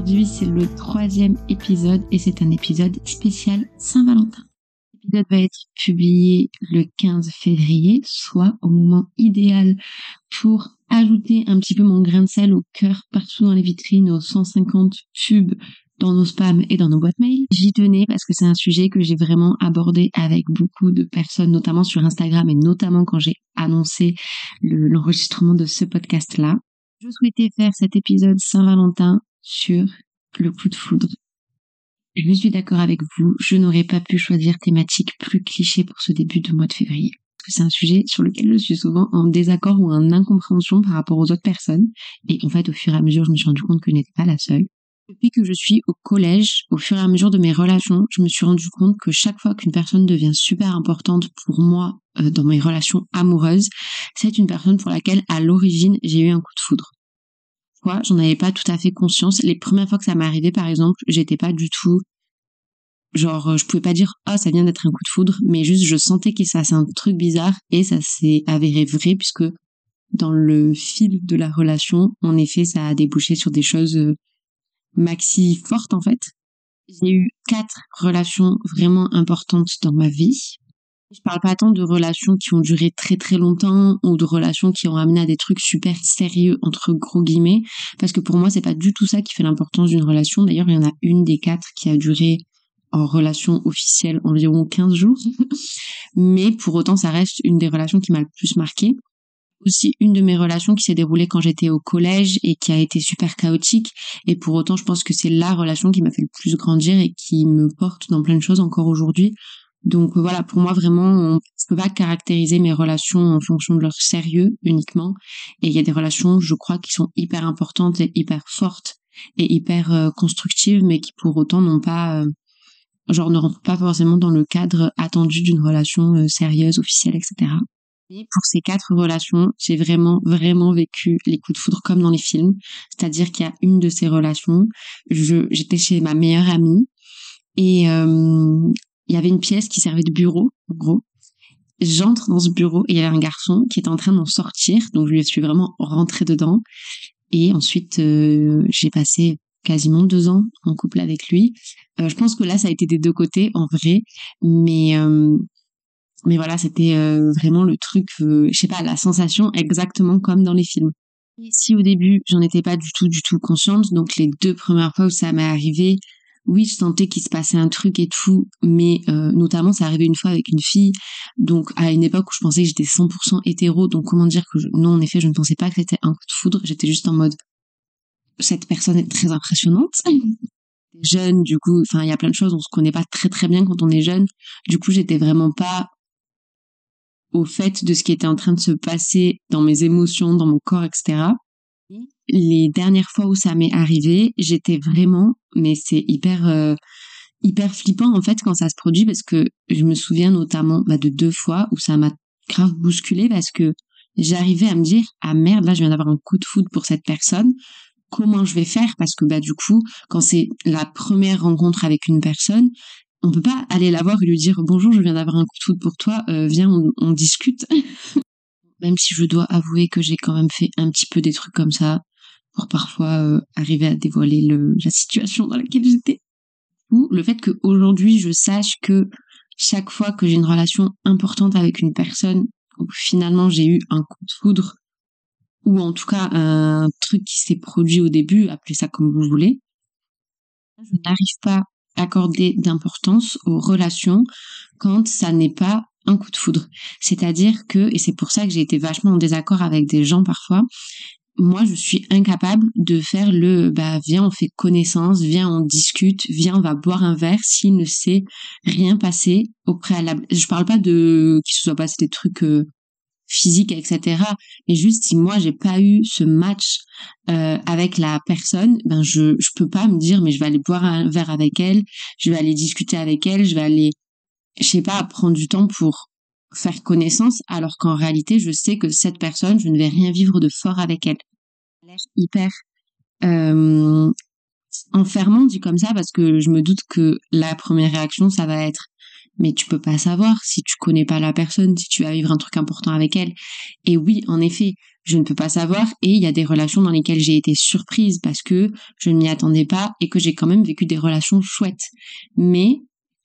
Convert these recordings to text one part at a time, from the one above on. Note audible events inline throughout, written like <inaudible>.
Aujourd'hui, c'est le troisième épisode et c'est un épisode spécial Saint-Valentin. L'épisode va être publié le 15 février, soit au moment idéal pour ajouter un petit peu mon grain de sel au cœur partout dans les vitrines, aux 150 tubes dans nos spams et dans nos boîtes mail. J'y tenais parce que c'est un sujet que j'ai vraiment abordé avec beaucoup de personnes, notamment sur Instagram et notamment quand j'ai annoncé l'enregistrement de ce podcast-là. Je souhaitais faire cet épisode Saint-Valentin sur le coup de foudre. Je suis d'accord avec vous, je n'aurais pas pu choisir thématique plus cliché pour ce début de mois de février. C'est un sujet sur lequel je suis souvent en désaccord ou en incompréhension par rapport aux autres personnes. Et en fait, au fur et à mesure, je me suis rendu compte que je n'étais pas la seule. Depuis que je suis au collège, au fur et à mesure de mes relations, je me suis rendu compte que chaque fois qu'une personne devient super importante pour moi euh, dans mes relations amoureuses, c'est une personne pour laquelle à l'origine j'ai eu un coup de foudre. Quoi, j'en avais pas tout à fait conscience. Les premières fois que ça m'est arrivé, par exemple, j'étais pas du tout genre euh, je pouvais pas dire ah ça vient d'être un coup de foudre mais juste je sentais que ça c'est un truc bizarre et ça s'est avéré vrai puisque dans le fil de la relation en effet ça a débouché sur des choses euh, maxi fortes en fait. J'ai eu quatre relations vraiment importantes dans ma vie je parle pas tant de relations qui ont duré très très longtemps ou de relations qui ont amené à des trucs super sérieux entre gros guillemets parce que pour moi c'est pas du tout ça qui fait l'importance d'une relation d'ailleurs il y en a une des quatre qui a duré en relation officielle environ 15 jours. <laughs> Mais pour autant, ça reste une des relations qui m'a le plus marqué. Aussi une de mes relations qui s'est déroulée quand j'étais au collège et qui a été super chaotique. Et pour autant, je pense que c'est la relation qui m'a fait le plus grandir et qui me porte dans plein de choses encore aujourd'hui. Donc voilà, pour moi vraiment, on ne peut pas caractériser mes relations en fonction de leur sérieux uniquement. Et il y a des relations, je crois, qui sont hyper importantes et hyper fortes et hyper euh, constructives, mais qui pour autant n'ont pas euh, genre ne rentre pas forcément dans le cadre attendu d'une relation euh, sérieuse, officielle, etc. Et pour ces quatre relations, j'ai vraiment, vraiment vécu les coups de foudre comme dans les films. C'est-à-dire qu'il y a une de ces relations, j'étais chez ma meilleure amie et euh, il y avait une pièce qui servait de bureau, en gros. J'entre dans ce bureau et il y avait un garçon qui était en train d'en sortir, donc je suis vraiment rentrée dedans. Et ensuite, euh, j'ai passé quasiment deux ans en couple avec lui. Euh, je pense que là, ça a été des deux côtés en vrai, mais euh, mais voilà, c'était vraiment le truc, je sais pas, la sensation exactement comme dans les films. Et si au début, j'en étais pas du tout, du tout consciente, donc les deux premières fois où ça m'est arrivé, oui, je sentais qu'il se passait un truc et tout, mais notamment, ça arrivé une fois avec une fille, donc à une époque où je pensais que j'étais 100% hétéro, donc comment dire que non, en effet, je ne pensais pas que c'était un coup de foudre, j'étais juste en mode, cette personne est très impressionnante. <laughs> Jeune, du coup, enfin, il y a plein de choses, on se connaît pas très très bien quand on est jeune. Du coup, j'étais vraiment pas au fait de ce qui était en train de se passer dans mes émotions, dans mon corps, etc. Les dernières fois où ça m'est arrivé, j'étais vraiment, mais c'est hyper, euh, hyper flippant en fait quand ça se produit parce que je me souviens notamment bah, de deux fois où ça m'a grave bousculé parce que j'arrivais à me dire ah merde là je viens d'avoir un coup de foudre pour cette personne. Comment je vais faire? Parce que bah du coup quand c'est la première rencontre avec une personne on peut pas aller la voir et lui dire bonjour je viens d'avoir un coup de foudre pour toi. Euh, viens on, discute <laughs> même si je dois avouer que j'ai quand même fait un petit peu des trucs comme ça parfois euh, arriver à dévoiler le, la situation dans laquelle j'étais ou le fait qu'aujourd'hui je sache que chaque fois que j'ai une relation importante avec une personne où finalement j'ai eu un coup de foudre ou en tout cas un truc qui s'est produit au début, appelez ça comme vous voulez, je n'arrive pas à accorder d'importance aux relations quand ça n'est pas un coup de foudre. C'est-à-dire que, et c'est pour ça que j'ai été vachement en désaccord avec des gens parfois, moi je suis incapable de faire le bah viens on fait connaissance, viens on discute, viens on va boire un verre s'il ne s'est rien passé au préalable. Je parle pas de qu'il se soit passé des trucs euh, physique, etc. Mais juste si moi j'ai pas eu ce match euh, avec la personne, ben je je peux pas me dire mais je vais aller boire un verre avec elle, je vais aller discuter avec elle, je vais aller je sais pas prendre du temps pour faire connaissance alors qu'en réalité je sais que cette personne je ne vais rien vivre de fort avec elle. Hyper euh, enfermant dit comme ça parce que je me doute que la première réaction ça va être mais tu peux pas savoir si tu connais pas la personne, si tu vas vivre un truc important avec elle. Et oui, en effet, je ne peux pas savoir et il y a des relations dans lesquelles j'ai été surprise parce que je ne m'y attendais pas et que j'ai quand même vécu des relations chouettes. Mais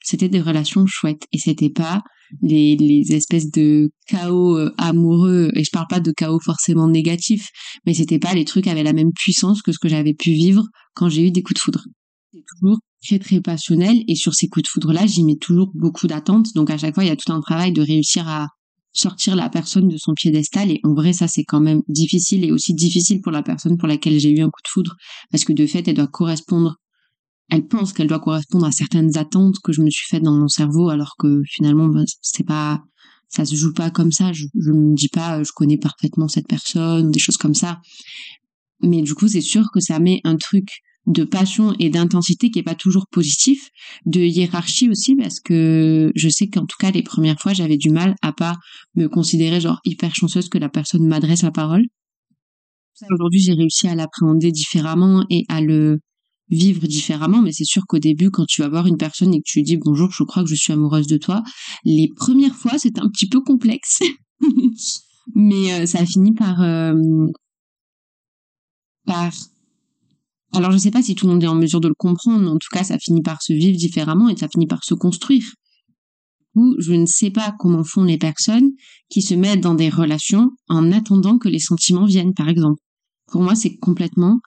c'était des relations chouettes et c'était pas les, les espèces de chaos euh, amoureux et je parle pas de chaos forcément négatif mais c'était pas les trucs avaient la même puissance que ce que j'avais pu vivre quand j'ai eu des coups de foudre. C'est toujours très très passionnel et sur ces coups de foudre là j'y mets toujours beaucoup d'attentes. Donc à chaque fois il y a tout un travail de réussir à sortir la personne de son piédestal et en vrai ça c'est quand même difficile et aussi difficile pour la personne pour laquelle j'ai eu un coup de foudre parce que de fait elle doit correspondre elle pense qu'elle doit correspondre à certaines attentes que je me suis faites dans mon cerveau alors que finalement ben, c'est pas ça se joue pas comme ça je, je me dis pas je connais parfaitement cette personne des choses comme ça mais du coup c'est sûr que ça met un truc de passion et d'intensité qui est pas toujours positif, de hiérarchie aussi parce que je sais qu'en tout cas les premières fois j'avais du mal à pas me considérer genre hyper chanceuse que la personne m'adresse la parole. Aujourd'hui j'ai réussi à l'appréhender différemment et à le vivre différemment, mais c'est sûr qu'au début, quand tu vas voir une personne et que tu lui dis bonjour, je crois que je suis amoureuse de toi, les premières fois, c'est un petit peu complexe. <laughs> mais euh, ça finit par, euh, par alors je sais pas si tout le monde est en mesure de le comprendre, mais en tout cas ça finit par se vivre différemment et ça finit par se construire. Ou je ne sais pas comment font les personnes qui se mettent dans des relations en attendant que les sentiments viennent, par exemple. Pour moi, c'est complètement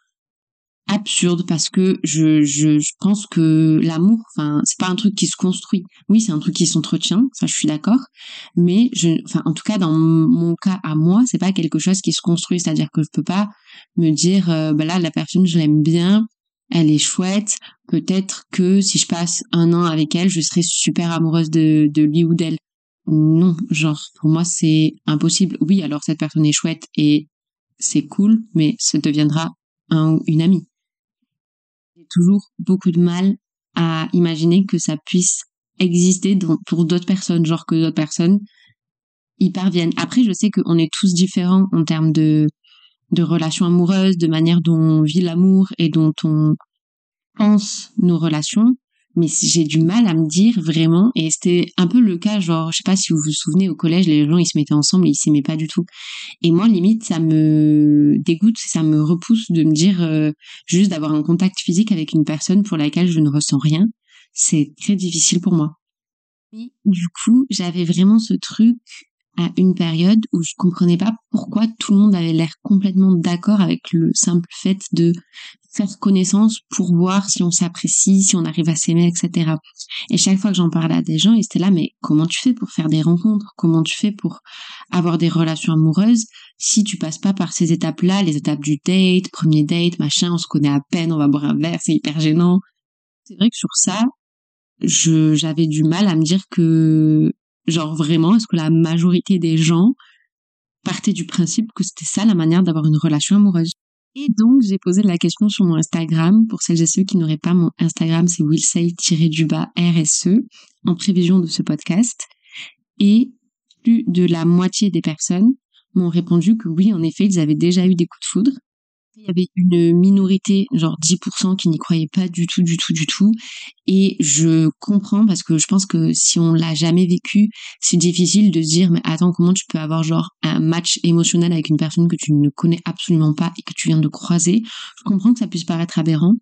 absurde parce que je, je, je pense que l'amour, enfin, c'est pas un truc qui se construit. Oui, c'est un truc qui s'entretient, ça je suis d'accord. Mais je, enfin, en tout cas, dans mon cas à moi, c'est pas quelque chose qui se construit. C'est-à-dire que je peux pas me dire, euh, bah là, la personne, je l'aime bien, elle est chouette. Peut-être que si je passe un an avec elle, je serai super amoureuse de, de lui ou d'elle. Non, genre, pour moi, c'est impossible. Oui, alors cette personne est chouette et c'est cool, mais ça deviendra un, une amie toujours beaucoup de mal à imaginer que ça puisse exister pour d'autres personnes, genre que d'autres personnes y parviennent. Après, je sais qu'on est tous différents en termes de, de relations amoureuses, de manière dont on vit l'amour et dont on pense nos relations mais j'ai du mal à me dire vraiment et c'était un peu le cas genre je sais pas si vous vous souvenez au collège les gens ils se mettaient ensemble et ils s'aimaient pas du tout. Et moi limite ça me dégoûte ça me repousse de me dire euh, juste d'avoir un contact physique avec une personne pour laquelle je ne ressens rien. C'est très difficile pour moi. Du coup j'avais vraiment ce truc à une période où je comprenais pas pourquoi tout le monde avait l'air complètement d'accord avec le simple fait de faire connaissance pour voir si on s'apprécie, si on arrive à s'aimer, etc. Et chaque fois que j'en parlais à des gens, ils étaient là, mais comment tu fais pour faire des rencontres? Comment tu fais pour avoir des relations amoureuses si tu passes pas par ces étapes-là, les étapes du date, premier date, machin, on se connaît à peine, on va boire un verre, c'est hyper gênant. C'est vrai que sur ça, je j'avais du mal à me dire que genre vraiment est-ce que la majorité des gens partaient du principe que c'était ça la manière d'avoir une relation amoureuse? Et donc, j'ai posé la question sur mon Instagram. Pour celles et ceux qui n'auraient pas mon Instagram, c'est willsay-du-bas RSE, en prévision de ce podcast. Et plus de la moitié des personnes m'ont répondu que oui, en effet, ils avaient déjà eu des coups de foudre il y avait une minorité, genre 10%, qui n'y croyait pas du tout, du tout, du tout. Et je comprends parce que je pense que si on l'a jamais vécu, c'est difficile de se dire, mais attends, comment tu peux avoir genre un match émotionnel avec une personne que tu ne connais absolument pas et que tu viens de croiser? Je comprends que ça puisse paraître aberrant.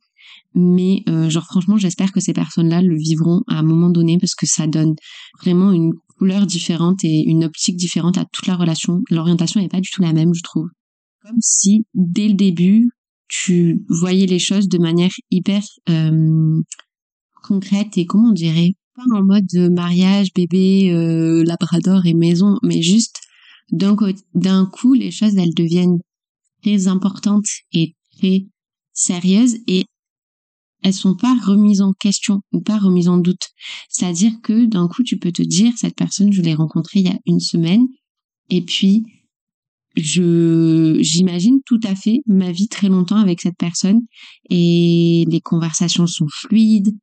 Mais euh, genre franchement, j'espère que ces personnes-là le vivront à un moment donné parce que ça donne vraiment une couleur différente et une optique différente à toute la relation. L'orientation n'est pas du tout la même, je trouve comme si dès le début tu voyais les choses de manière hyper euh, concrète et comment on dirait pas en mode mariage bébé euh, labrador et maison mais juste d'un d'un coup les choses elles deviennent très importantes et très sérieuses et elles sont pas remises en question ou pas remises en doute. C'est-à-dire que d'un coup, tu peux te dire, cette personne, je l'ai rencontrée il y a une semaine, et puis je j'imagine tout à fait ma vie très longtemps avec cette personne et les conversations sont fluides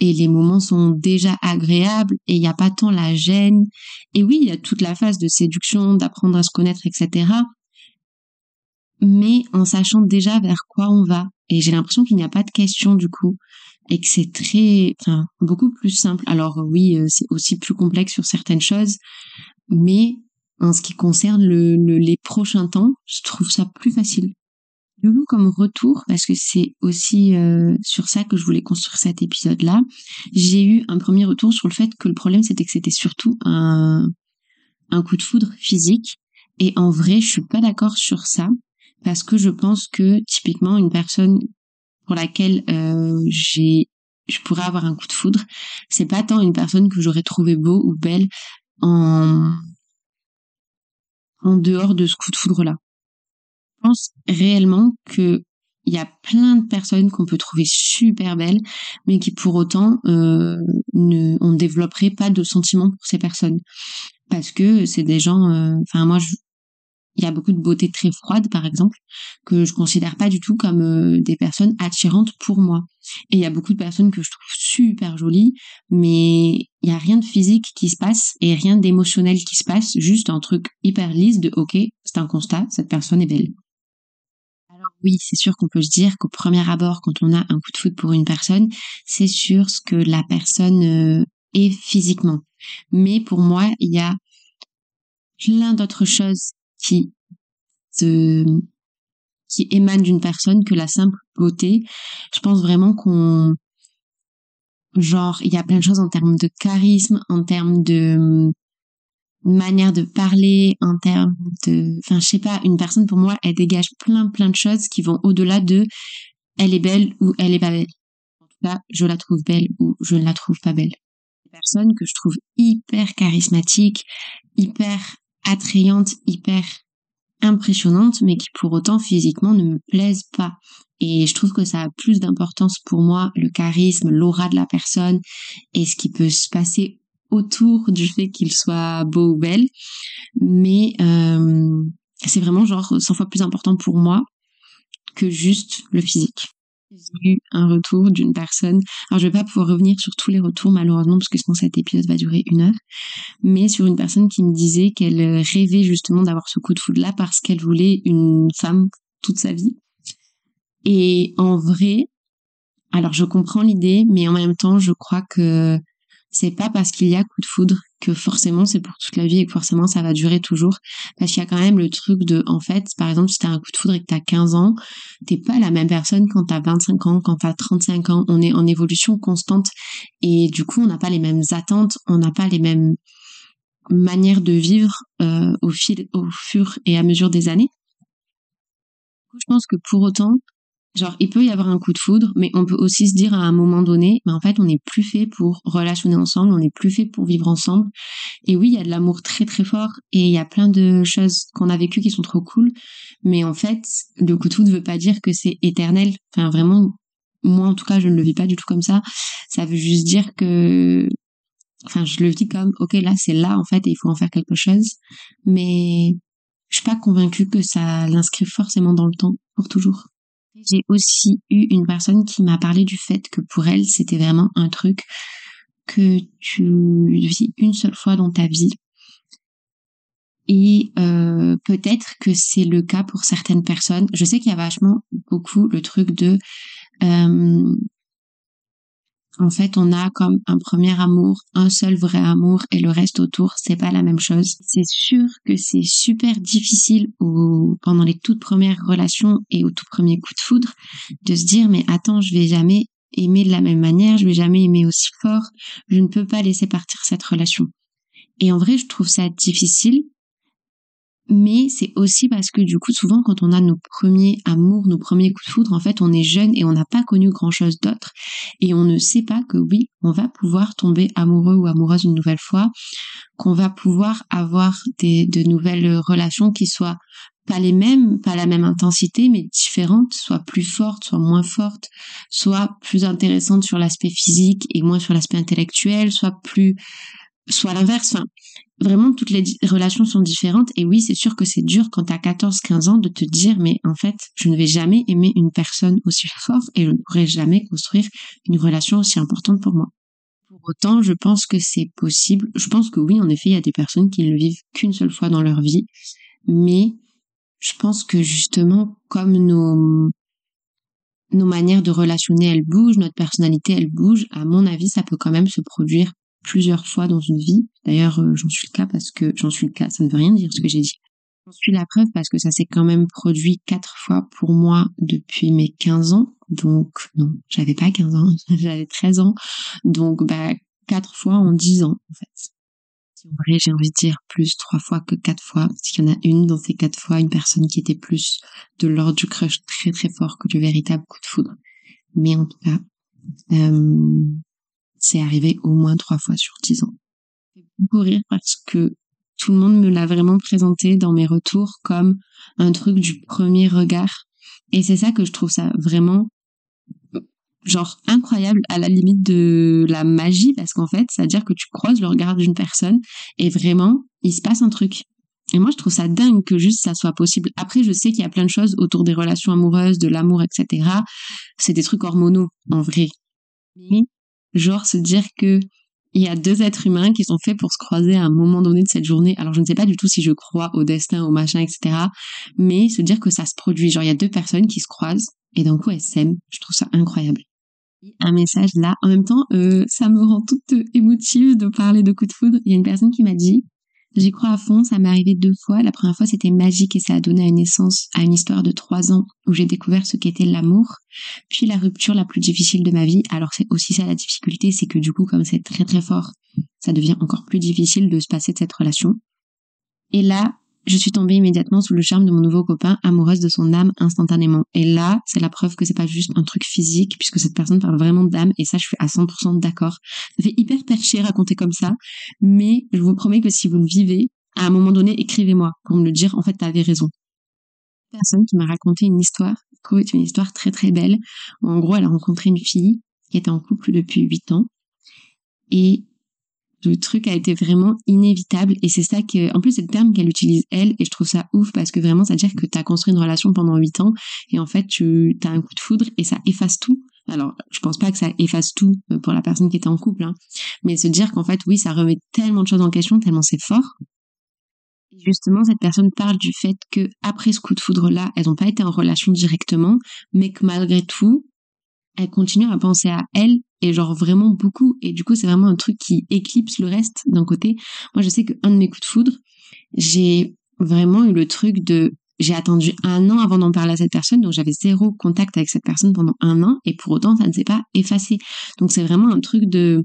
et les moments sont déjà agréables et il n'y a pas tant la gêne. Et oui il y a toute la phase de séduction d'apprendre à se connaître etc mais en sachant déjà vers quoi on va. Et j'ai l'impression qu'il n'y a pas de question du coup et que c'est très, enfin, beaucoup plus simple. Alors oui, euh, c'est aussi plus complexe sur certaines choses, mais en ce qui concerne le, les prochains temps, je trouve ça plus facile. Du coup, comme retour, parce que c'est aussi euh, sur ça que je voulais construire cet épisode-là, j'ai eu un premier retour sur le fait que le problème c'était que c'était surtout un, un coup de foudre physique. Et en vrai, je suis pas d'accord sur ça parce que je pense que typiquement une personne pour laquelle euh, j'ai je pourrais avoir un coup de foudre, c'est pas tant une personne que j'aurais trouvé beau ou belle en en dehors de ce coup de foudre là. Je pense réellement que il y a plein de personnes qu'on peut trouver super belles, mais qui pour autant euh, ne on ne développerait pas de sentiments pour ces personnes parce que c'est des gens. Euh, enfin moi je il y a beaucoup de beauté très froide, par exemple, que je considère pas du tout comme euh, des personnes attirantes pour moi. Et il y a beaucoup de personnes que je trouve super jolies, mais il y a rien de physique qui se passe et rien d'émotionnel qui se passe, juste un truc hyper lisse de OK, c'est un constat, cette personne est belle. Alors oui, c'est sûr qu'on peut se dire qu'au premier abord, quand on a un coup de foot pour une personne, c'est sur ce que la personne euh, est physiquement. Mais pour moi, il y a plein d'autres choses qui qui émane d'une personne que la simple beauté. Je pense vraiment qu'on genre il y a plein de choses en termes de charisme, en termes de hum, manière de parler, en termes de enfin je sais pas, une personne pour moi elle dégage plein plein de choses qui vont au-delà de elle est belle ou elle est pas belle. En tout cas, je la trouve belle ou je ne la trouve pas belle. Personne que je trouve hyper charismatique, hyper attrayante, hyper impressionnante, mais qui pour autant physiquement ne me plaisent pas. Et je trouve que ça a plus d'importance pour moi, le charisme, l'aura de la personne et ce qui peut se passer autour du fait qu'il soit beau ou belle. Mais euh, c'est vraiment genre 100 fois plus important pour moi que juste le physique j'ai eu un retour d'une personne. Alors, je vais pas pouvoir revenir sur tous les retours, malheureusement, parce que sinon cet épisode va durer une heure. Mais sur une personne qui me disait qu'elle rêvait justement d'avoir ce coup de foudre là parce qu'elle voulait une femme toute sa vie. Et en vrai, alors je comprends l'idée, mais en même temps, je crois que c'est pas parce qu'il y a coup de foudre que forcément c'est pour toute la vie et que forcément ça va durer toujours. Parce qu'il y a quand même le truc de, en fait, par exemple, si t'as un coup de foudre et que t'as 15 ans, t'es pas la même personne quand t'as 25 ans, quand t'as 35 ans. On est en évolution constante et du coup, on n'a pas les mêmes attentes, on n'a pas les mêmes manières de vivre euh, au fil, au fur et à mesure des années. Je pense que pour autant, Genre, il peut y avoir un coup de foudre, mais on peut aussi se dire à un moment donné, mais en fait, on n'est plus fait pour relationner ensemble, on n'est plus fait pour vivre ensemble. Et oui, il y a de l'amour très très fort et il y a plein de choses qu'on a vécues qui sont trop cool. Mais en fait, le coup de foudre veut pas dire que c'est éternel. Enfin, vraiment, moi en tout cas, je ne le vis pas du tout comme ça. Ça veut juste dire que, enfin, je le dis comme, ok, là, c'est là en fait et il faut en faire quelque chose. Mais je suis pas convaincue que ça l'inscrive forcément dans le temps pour toujours. J'ai aussi eu une personne qui m'a parlé du fait que pour elle, c'était vraiment un truc que tu vis une seule fois dans ta vie. Et euh, peut-être que c'est le cas pour certaines personnes. Je sais qu'il y a vachement beaucoup le truc de euh, en fait, on a comme un premier amour, un seul vrai amour et le reste autour, c'est pas la même chose. C'est sûr que c'est super difficile au, pendant les toutes premières relations et au tout premier coup de foudre de se dire mais attends, je vais jamais aimer de la même manière, je vais jamais aimer aussi fort, je ne peux pas laisser partir cette relation. Et en vrai, je trouve ça difficile mais c'est aussi parce que du coup souvent quand on a nos premiers amours, nos premiers coups de foudre, en fait on est jeune et on n'a pas connu grand chose d'autre et on ne sait pas que oui, on va pouvoir tomber amoureux ou amoureuse une nouvelle fois, qu'on va pouvoir avoir de nouvelles relations qui soient pas les mêmes, pas la même intensité, mais différentes, soit plus fortes, soit moins fortes, soit plus intéressantes sur l'aspect physique et moins sur l'aspect intellectuel, soit plus, soit l'inverse. Enfin, vraiment toutes les relations sont différentes et oui c'est sûr que c'est dur quand t'as 14-15 ans de te dire mais en fait je ne vais jamais aimer une personne aussi fort et je ne pourrai jamais construire une relation aussi importante pour moi. Pour autant je pense que c'est possible, je pense que oui en effet il y a des personnes qui ne le vivent qu'une seule fois dans leur vie mais je pense que justement comme nos nos manières de relationner, elles bougent, notre personnalité, elle bouge. À mon avis, ça peut quand même se produire plusieurs fois dans une vie. D'ailleurs, euh, j'en suis le cas parce que j'en suis le cas, ça ne veut rien dire ce que j'ai dit. J'en suis la preuve parce que ça s'est quand même produit quatre fois pour moi depuis mes 15 ans. Donc, non, j'avais pas 15 ans, <laughs> j'avais 13 ans. Donc, bah, quatre fois en 10 ans, en fait. En vrai, j'ai envie de dire plus trois fois que quatre fois, parce qu'il y en a une dans ces quatre fois, une personne qui était plus de l'ordre du crush très très fort que du véritable coup de foudre. Mais en tout cas, euh, c'est arrivé au moins trois fois sur dix ans. Beaucoup rire parce que tout le monde me l'a vraiment présenté dans mes retours comme un truc du premier regard. Et c'est ça que je trouve ça vraiment genre incroyable à la limite de la magie parce qu'en fait, c'est à dire que tu croises le regard d'une personne et vraiment, il se passe un truc. Et moi, je trouve ça dingue que juste ça soit possible. Après, je sais qu'il y a plein de choses autour des relations amoureuses, de l'amour, etc. C'est des trucs hormonaux, en vrai. Mais, genre, se dire que il y a deux êtres humains qui sont faits pour se croiser à un moment donné de cette journée. Alors, je ne sais pas du tout si je crois au destin, au machin, etc. Mais se dire que ça se produit. Genre, il y a deux personnes qui se croisent et d'un coup, elles s'aiment. Je trouve ça incroyable un message là. En même temps, euh, ça me rend toute émotive de parler de coup de foudre. Il y a une personne qui m'a dit, j'y crois à fond, ça m'est arrivé deux fois. La première fois, c'était magique et ça a donné naissance à une histoire de trois ans où j'ai découvert ce qu'était l'amour. Puis la rupture la plus difficile de ma vie. Alors c'est aussi ça la difficulté, c'est que du coup, comme c'est très très fort, ça devient encore plus difficile de se passer de cette relation. Et là, je suis tombée immédiatement sous le charme de mon nouveau copain, amoureuse de son âme instantanément. Et là, c'est la preuve que c'est pas juste un truc physique, puisque cette personne parle vraiment d'âme, et ça, je suis à 100% d'accord. Ça fait hyper perché raconter comme ça, mais je vous promets que si vous le vivez, à un moment donné, écrivez-moi pour me le dire, en fait, t'avais raison. Personne qui m'a raconté une histoire, je une histoire très très belle. En gros, elle a rencontré une fille qui était en couple depuis 8 ans, et le truc a été vraiment inévitable et c'est ça que en plus c'est le terme qu'elle utilise elle et je trouve ça ouf parce que vraiment ça veut dire que tu as construit une relation pendant huit ans et en fait tu as un coup de foudre et ça efface tout. Alors je pense pas que ça efface tout euh, pour la personne qui était en couple hein, mais se dire qu'en fait oui ça remet tellement de choses en question tellement c'est fort. Et justement cette personne parle du fait que après ce coup de foudre là elles n'ont pas été en relation directement mais que malgré tout elle continue à penser à elle et genre vraiment beaucoup. Et du coup c'est vraiment un truc qui éclipse le reste d'un côté. Moi je sais qu'un de mes coups de foudre j'ai vraiment eu le truc de j'ai attendu un an avant d'en parler à cette personne. Donc j'avais zéro contact avec cette personne pendant un an et pour autant ça ne s'est pas effacé. Donc c'est vraiment un truc de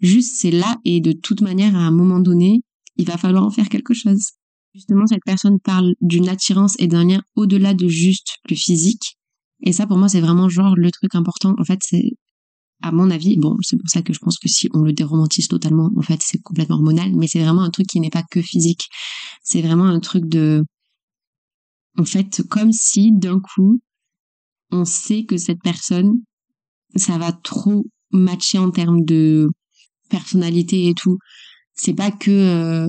juste c'est là et de toute manière à un moment donné il va falloir en faire quelque chose. Justement cette personne parle d'une attirance et d'un lien au-delà de juste le physique et ça, pour moi, c'est vraiment genre le truc important. En fait, c'est, à mon avis, bon, c'est pour ça que je pense que si on le déromantise totalement, en fait, c'est complètement hormonal, mais c'est vraiment un truc qui n'est pas que physique. C'est vraiment un truc de, en fait, comme si d'un coup, on sait que cette personne, ça va trop matcher en termes de personnalité et tout. C'est pas que, euh,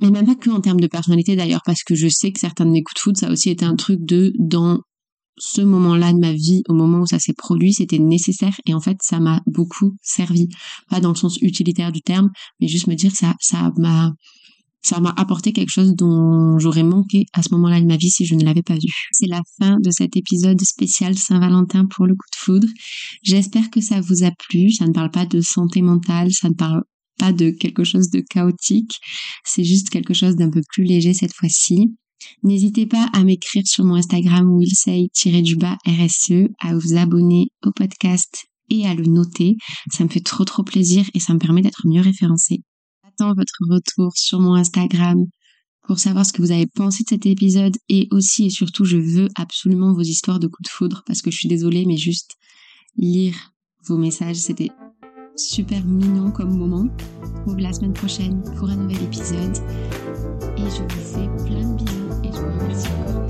mais même pas que en termes de personnalité d'ailleurs, parce que je sais que certains de mes coups de foot, ça a aussi été un truc de, dans ce moment-là de ma vie, au moment où ça s'est produit, c'était nécessaire et en fait ça m'a beaucoup servi. Pas dans le sens utilitaire du terme, mais juste me dire ça, ça m'a, ça m'a apporté quelque chose dont j'aurais manqué à ce moment-là de ma vie si je ne l'avais pas vu. C'est la fin de cet épisode spécial Saint-Valentin pour le coup de foudre. J'espère que ça vous a plu. Ça ne parle pas de santé mentale, ça ne parle pas de quelque chose de chaotique. C'est juste quelque chose d'un peu plus léger cette fois-ci. N'hésitez pas à m'écrire sur mon Instagram willsay-RSE, à vous abonner au podcast et à le noter. Ça me fait trop trop plaisir et ça me permet d'être mieux référencé. J'attends votre retour sur mon Instagram pour savoir ce que vous avez pensé de cet épisode et aussi et surtout je veux absolument vos histoires de coups de foudre parce que je suis désolée mais juste lire vos messages c'était super mignon comme moment. On la semaine prochaine pour un nouvel épisode et je vous fais plein de bisous. It's beaucoup.